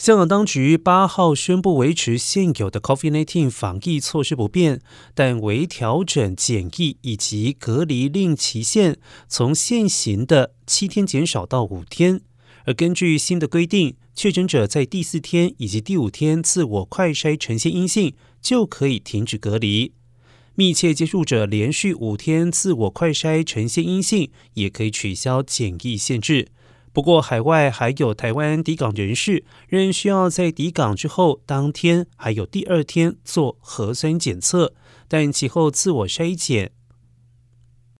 香港当局八号宣布维持现有的 COVID-19 防疫措施不变，但微调整检疫以及隔离令期限，从现行的七天减少到五天。而根据新的规定，确诊者在第四天以及第五天自我快筛呈现阴性，就可以停止隔离；密切接触者连续五天自我快筛呈现阴性，也可以取消检疫限制。不过，海外还有台湾抵港人士，仍需要在抵港之后当天还有第二天做核酸检测，但其后自我筛检